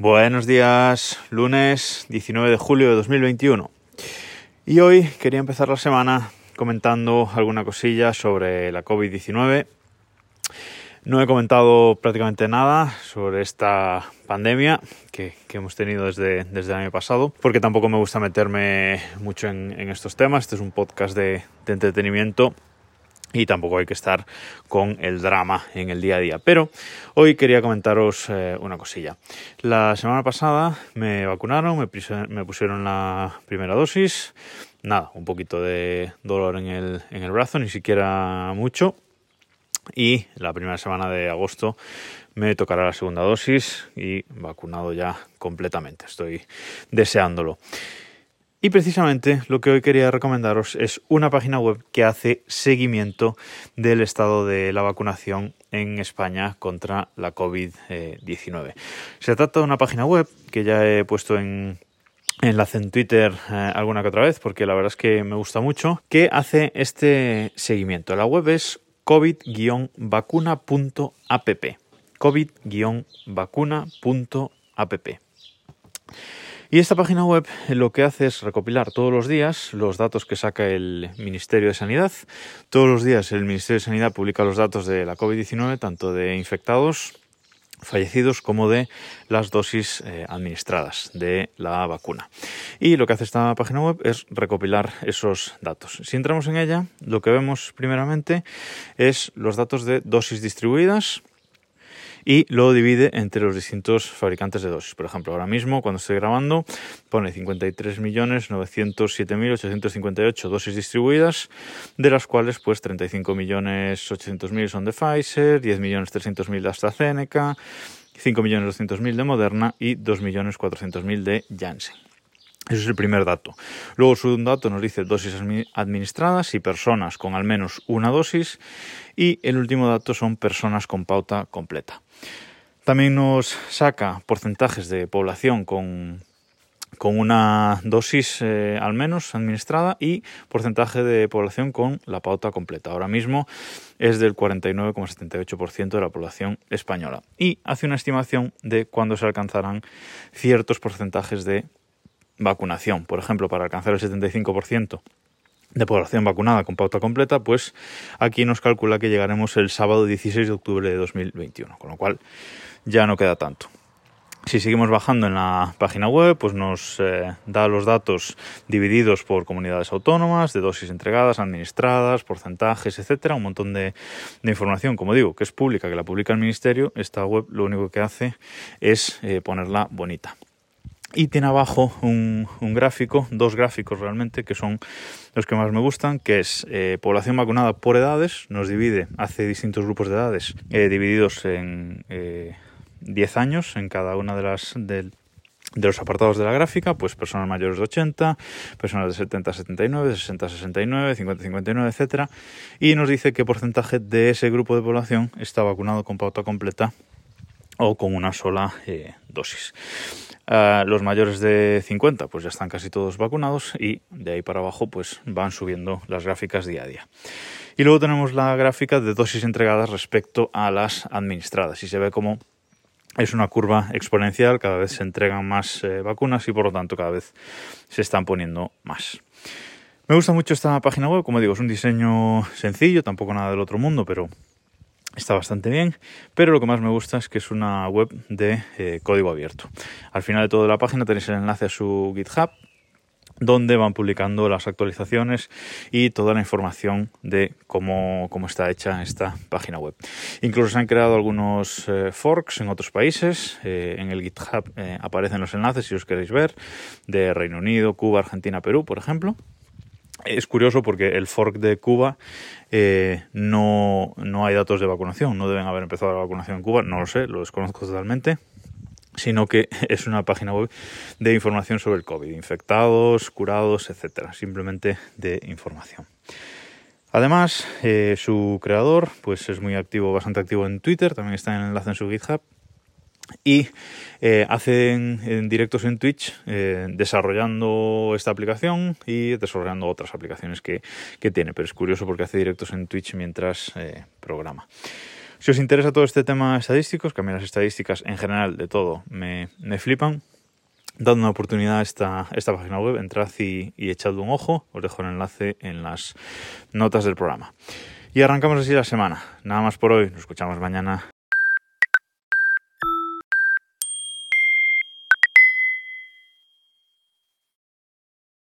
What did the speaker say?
Buenos días, lunes 19 de julio de 2021. Y hoy quería empezar la semana comentando alguna cosilla sobre la COVID-19. No he comentado prácticamente nada sobre esta pandemia que, hemos tenido desde, desde, el año pasado, porque tampoco me gusta meterme mucho en, estos temas. Este es un podcast de, de entretenimiento y tampoco hay que estar con el drama en el día a día. Pero hoy quería comentaros eh, una cosilla. La semana pasada me vacunaron, me, pusieron la primera dosis. Nada, un poquito de dolor en el, en el brazo, ni siquiera mucho. Y la primera semana de agosto me tocará la segunda dosis y vacunado ya completamente. Estoy deseándolo. Y precisamente lo que hoy quería recomendaros es una página web que hace seguimiento del estado de la vacunación en España contra la COVID-19. Se trata de una página web que ya he puesto en enlace en Twitter eh, alguna que otra vez porque la verdad es que me gusta mucho, que hace este seguimiento. La web es covid-vacuna.app. covid-vacuna.app. Y esta página web lo que hace es recopilar todos los días los datos que saca el Ministerio de Sanidad. Todos los días el Ministerio de Sanidad publica los datos de la COVID-19, tanto de infectados, fallecidos como de las dosis eh, administradas de la vacuna. Y lo que hace esta página web es recopilar esos datos. Si entramos en ella, lo que vemos primeramente es los datos de dosis distribuidas, y lo divide entre los distintos fabricantes de dosis. Por ejemplo, ahora mismo, cuando estoy grabando, pone 53.907.858 dosis distribuidas, de las cuales pues 35.800.000 son de Pfizer, 10.300.000 de AstraZeneca, 5.200.000 de Moderna y 2.400.000 de Janssen. Ese es el primer dato. Luego, su segundo dato nos dice dosis administradas y personas con al menos una dosis. Y el último dato son personas con pauta completa. También nos saca porcentajes de población con, con una dosis eh, al menos administrada y porcentaje de población con la pauta completa. Ahora mismo es del 49,78% de la población española. Y hace una estimación de cuándo se alcanzarán ciertos porcentajes de vacunación. Por ejemplo, para alcanzar el 75% de población vacunada con pauta completa, pues aquí nos calcula que llegaremos el sábado 16 de octubre de 2021, con lo cual ya no queda tanto. Si seguimos bajando en la página web, pues nos eh, da los datos divididos por comunidades autónomas, de dosis entregadas, administradas, porcentajes, etcétera, un montón de, información, como digo, que es pública, que la publica el ministerio. Esta web lo único que hace es eh, ponerla bonita. Y tiene abajo un, gráfico, dos gráficos realmente, que son los que más me gustan, que es eh, población vacunada por edades, nos divide, hace distintos grupos de edades, eh, divididos en 10 eh, años en cada una de las de, los apartados de la gráfica, pues personas mayores de 80, personas de 70 a 79, de 60 a 69, 50 a 59, etcétera, y nos dice qué porcentaje de ese grupo de población está vacunado con pauta completa o con una sola dosis. Ah, los mayores de 50 pues ya están casi todos vacunados y de ahí para abajo pues van subiendo las gráficas día a día. Y luego tenemos la gráfica de dosis entregadas respecto a las administradas y se ve como es una curva exponencial, cada vez se entregan más eh, vacunas y por lo tanto cada vez se están poniendo más. Me gusta mucho esta página web, como digo, es un diseño sencillo, tampoco nada del otro mundo, pero está bastante bien, pero lo que más me gusta es que es una web de eh, código abierto. Al final de toda la página tenéis el enlace a su GitHub, donde van publicando las actualizaciones y toda la información de cómo, está hecha esta página web. Incluso se han creado algunos eh, forks en otros países. Eh, en el GitHub aparecen los enlaces si os queréis ver, de Reino Unido, Cuba, Argentina, Perú, por ejemplo. Es curioso porque el fork de Cuba eh, no, no hay datos de vacunación, no deben haber empezado la vacunación en Cuba, no lo sé, lo desconozco totalmente sino que es una página web de información sobre el COVID, infectados, curados, etcétera, simplemente de información. Además, eh, su creador, pues es muy activo, bastante activo en Twitter, también está en el enlace en su GitHub, y eh, hacen directos en Twitch eh, desarrollando esta aplicación y desarrollando otras aplicaciones que, tiene. Pero es curioso porque hace directos en Twitch mientras eh, programa. Si os interesa todo este tema estadístico, que a mí las estadísticas en general de todo me, me flipan, dad una oportunidad a esta, esta página web, entrad y, y un ojo, os dejo el enlace en las notas del programa. Y arrancamos así la semana. Nada más por hoy, nos escuchamos mañana.